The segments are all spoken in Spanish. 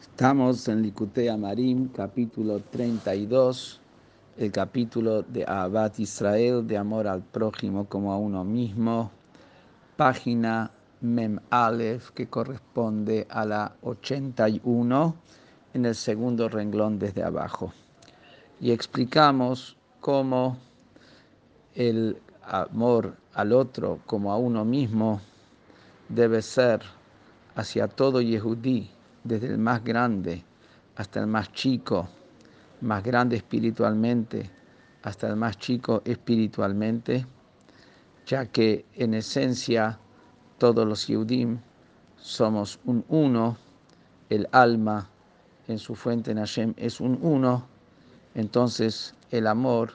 Estamos en Likutei Amarim, capítulo 32, el capítulo de Abad Israel, de amor al prójimo como a uno mismo, página Mem Aleph, que corresponde a la 81, en el segundo renglón desde abajo. Y explicamos cómo el amor al otro como a uno mismo debe ser hacia todo Yehudí, desde el más grande hasta el más chico, más grande espiritualmente hasta el más chico espiritualmente, ya que en esencia todos los Yehudim somos un uno, el alma en su fuente en es un uno, entonces el amor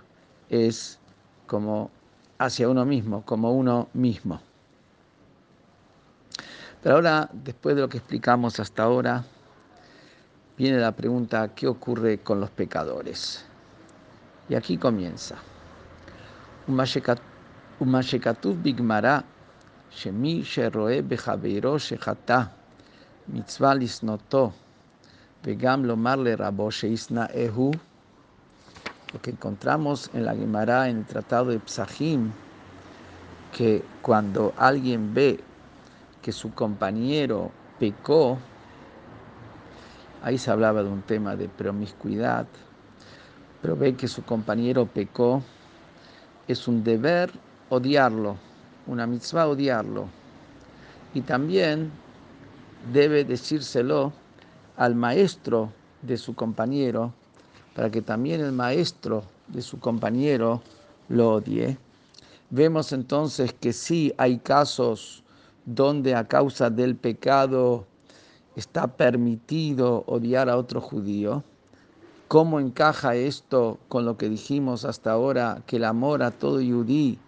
es como hacia uno mismo, como uno mismo. Pero ahora, después de lo que explicamos hasta ahora, viene la pregunta, ¿qué ocurre con los pecadores? Y aquí comienza. Umashekatuv bigmara, shemi sheroe bejaveiro shechata, mitzvah lisnoto, vegam lomarle rabo sheisna ehu. Lo que encontramos en la Gemara, en el Tratado de Psahim, que cuando alguien ve que su compañero pecó, ahí se hablaba de un tema de promiscuidad, pero ve que su compañero pecó, es un deber odiarlo, una mitzvah odiarlo. Y también debe decírselo al maestro de su compañero, para que también el maestro de su compañero lo odie. Vemos entonces que sí hay casos donde a causa del pecado está permitido odiar a otro judío. ¿Cómo encaja esto con lo que dijimos hasta ahora, que el amor a todo judí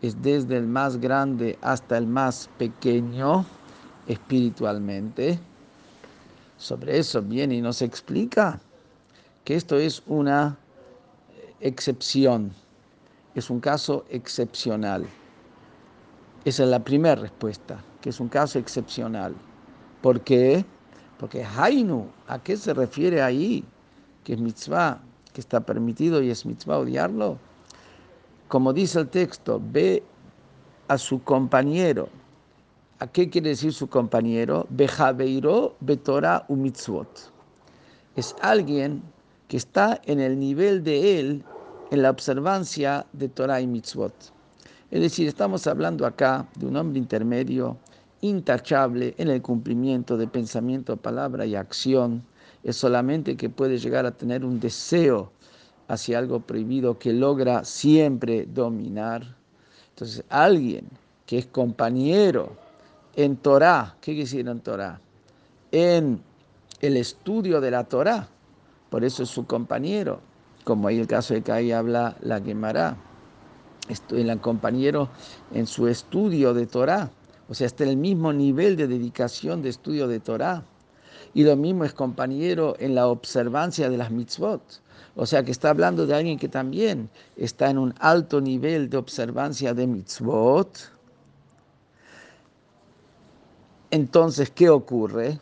es desde el más grande hasta el más pequeño espiritualmente? Sobre eso viene y nos explica que esto es una excepción, es un caso excepcional. Esa es la primera respuesta, que es un caso excepcional. ¿Por qué? Porque Hainu, ¿a qué se refiere ahí? Que es mitzvah, que está permitido y es mitzvah odiarlo. Como dice el texto, ve a su compañero. ¿A qué quiere decir su compañero? Bejaveiro betora u mitzvot. Es alguien que está en el nivel de él en la observancia de Torah y mitzvot. Es decir, estamos hablando acá de un hombre intermedio, intachable en el cumplimiento de pensamiento, palabra y acción. Es solamente que puede llegar a tener un deseo hacia algo prohibido que logra siempre dominar. Entonces, alguien que es compañero en Torah, ¿qué en Torah? En el estudio de la Torah, por eso es su compañero, como hay el caso de que ahí habla la Gemara el compañero en su estudio de Torah, o sea, está en el mismo nivel de dedicación de estudio de Torah. Y lo mismo es compañero en la observancia de las mitzvot. O sea, que está hablando de alguien que también está en un alto nivel de observancia de mitzvot. Entonces, ¿qué ocurre?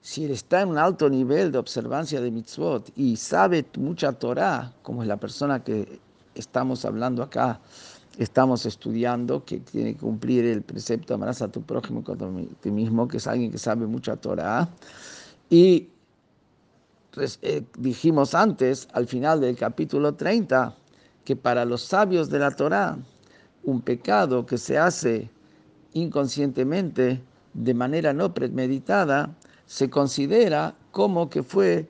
Si él está en un alto nivel de observancia de mitzvot y sabe mucha Torah, como es la persona que estamos hablando acá, estamos estudiando, que tiene que cumplir el precepto amarás a tu prójimo como a ti mismo, que es alguien que sabe mucha Torah. Y pues, eh, dijimos antes, al final del capítulo 30, que para los sabios de la Torah, un pecado que se hace inconscientemente, de manera no premeditada, se considera como que fue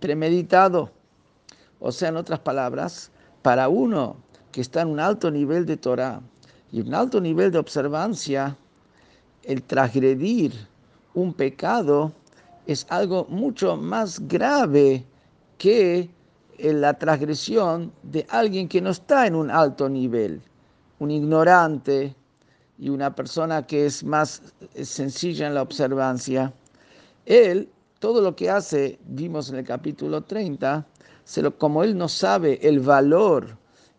premeditado. O sea, en otras palabras, para uno que está en un alto nivel de Torah y un alto nivel de observancia, el transgredir un pecado es algo mucho más grave que la transgresión de alguien que no está en un alto nivel, un ignorante y una persona que es más sencilla en la observancia. Él, todo lo que hace, vimos en el capítulo 30, como él no sabe el valor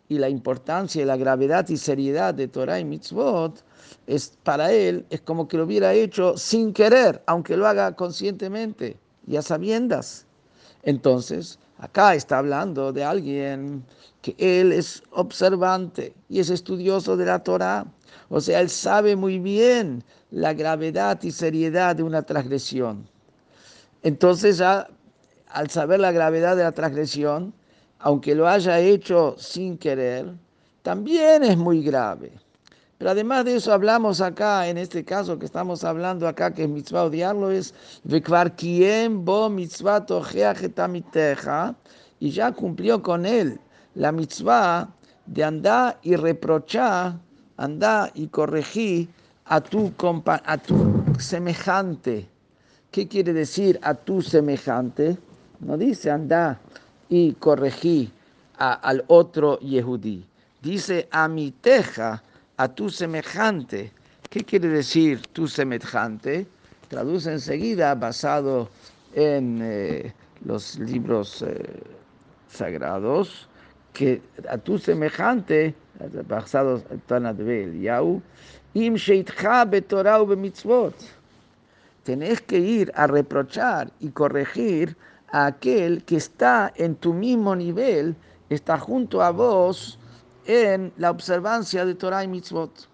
y la importancia y la gravedad y seriedad de Torah y mitzvot, es, para él es como que lo hubiera hecho sin querer, aunque lo haga conscientemente. y a sabiendas. Entonces, acá está hablando de alguien que él es observante y es estudioso de la Torah. O sea, él sabe muy bien la gravedad y seriedad de una transgresión. Entonces, ya al saber la gravedad de la transgresión, aunque lo haya hecho sin querer, también es muy grave. Pero además de eso hablamos acá, en este caso que estamos hablando acá, que es mitzvah odiarlo, es bo mitzvah y ya cumplió con él la mitzvah de andar y reprochar, andar y corregir a tu, a tu semejante. ¿Qué quiere decir a tu semejante? No dice andar y corregir al otro Yehudí. Dice a mi teja, a tu semejante. ¿Qué quiere decir tu semejante? Traduce enseguida basado en eh, los libros eh, sagrados, que a tu semejante, basado en Tanadvel, Yau, im Tenés que ir a reprochar y corregir aquel que está en tu mismo nivel, está junto a vos en la observancia de Torah y mitzvot.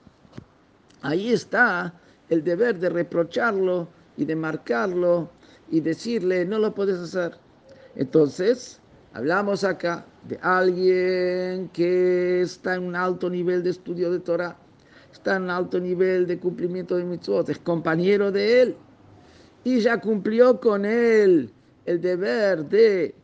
Ahí está el deber de reprocharlo y de marcarlo y decirle, no lo puedes hacer. Entonces, hablamos acá de alguien que está en un alto nivel de estudio de Torah, está en un alto nivel de cumplimiento de mitzvot, es compañero de él y ya cumplió con él el deber de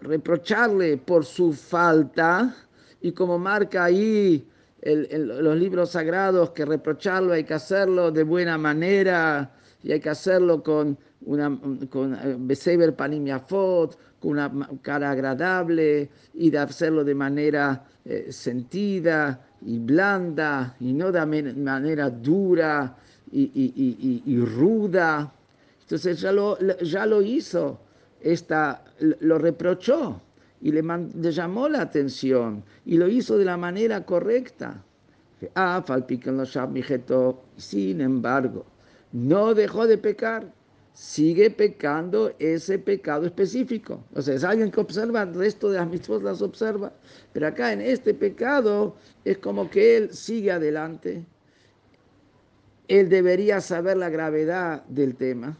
reprocharle por su falta y como marca ahí los libros sagrados que reprocharlo hay que hacerlo de buena manera y hay que hacerlo con una con eh, beseber con una cara agradable y de hacerlo de manera eh, sentida y blanda y no de manera dura y, ruda. Entonces ya lo, ya lo hizo, esta, lo reprochó y le, llamó la atención y lo hizo de la manera correcta. Ah, sin embargo, no dejó de pecar, sigue pecando ese pecado específico. O sea, es alguien que observa, el resto de las mitzvot las observa, pero acá en este pecado es como que él sigue adelante. Él debería saber la gravedad del tema,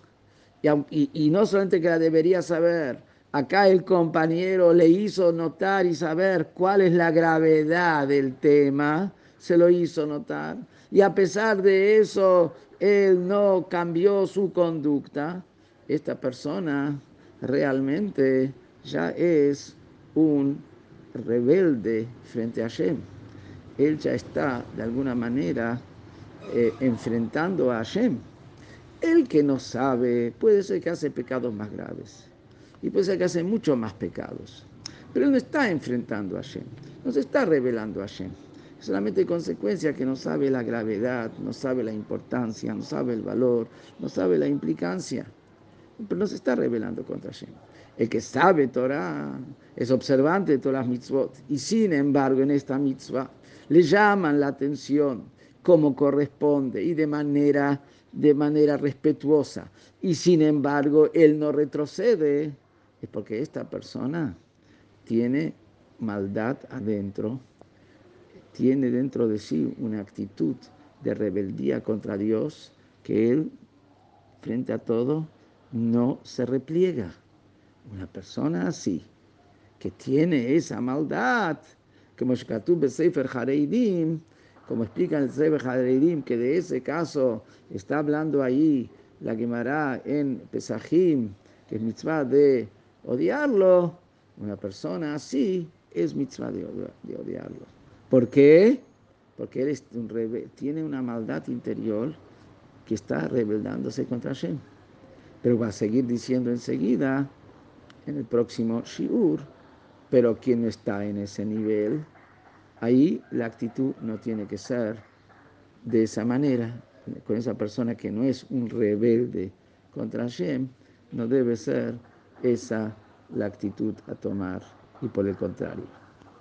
y, no solamente que la debería saber, Acá el compañero le hizo notar y saber cuál es la gravedad del tema, se lo hizo notar. Y a pesar de eso, él no cambió su conducta. Esta persona realmente ya es un rebelde frente a Hashem. Él ya está de alguna manera eh, enfrentando a Hashem. El que no sabe puede ser que hace pecados más graves y puede ser que hace muchos más pecados. Pero él no está enfrentando a Hashem, no se está revelando a Hashem. Es solamente consecuencia que no sabe la gravedad, no sabe la importancia, no sabe el valor, no sabe la implicancia. Pero no se está revelando contra Hashem. El que sabe Torah es observante de todas las mitzvot. Y sin embargo, en esta mitzvah le llaman la atención como corresponde y de manera, de manera respetuosa. Y sin embargo, él no retrocede es porque esta persona tiene maldad adentro, tiene dentro de sí una actitud de rebeldía contra Dios que él, frente a todo, no se repliega. Una persona así, que tiene esa maldad, como como explica el Sefer Hareidim, que de ese caso está hablando ahí la Gemara en Pesachim, que es mitzvah de odiarlo, una persona así es mitzvah de, odiarlo. ¿Por qué? Porque él un tiene una maldad interior que está rebeldándose contra Hashem. Pero va a seguir diciendo enseguida, en el próximo Shiur, pero quien no está en ese nivel, ahí la actitud no tiene que ser de esa manera, con esa persona que no es un rebelde contra Hashem, no debe ser esa la actitud a tomar y por el contrario.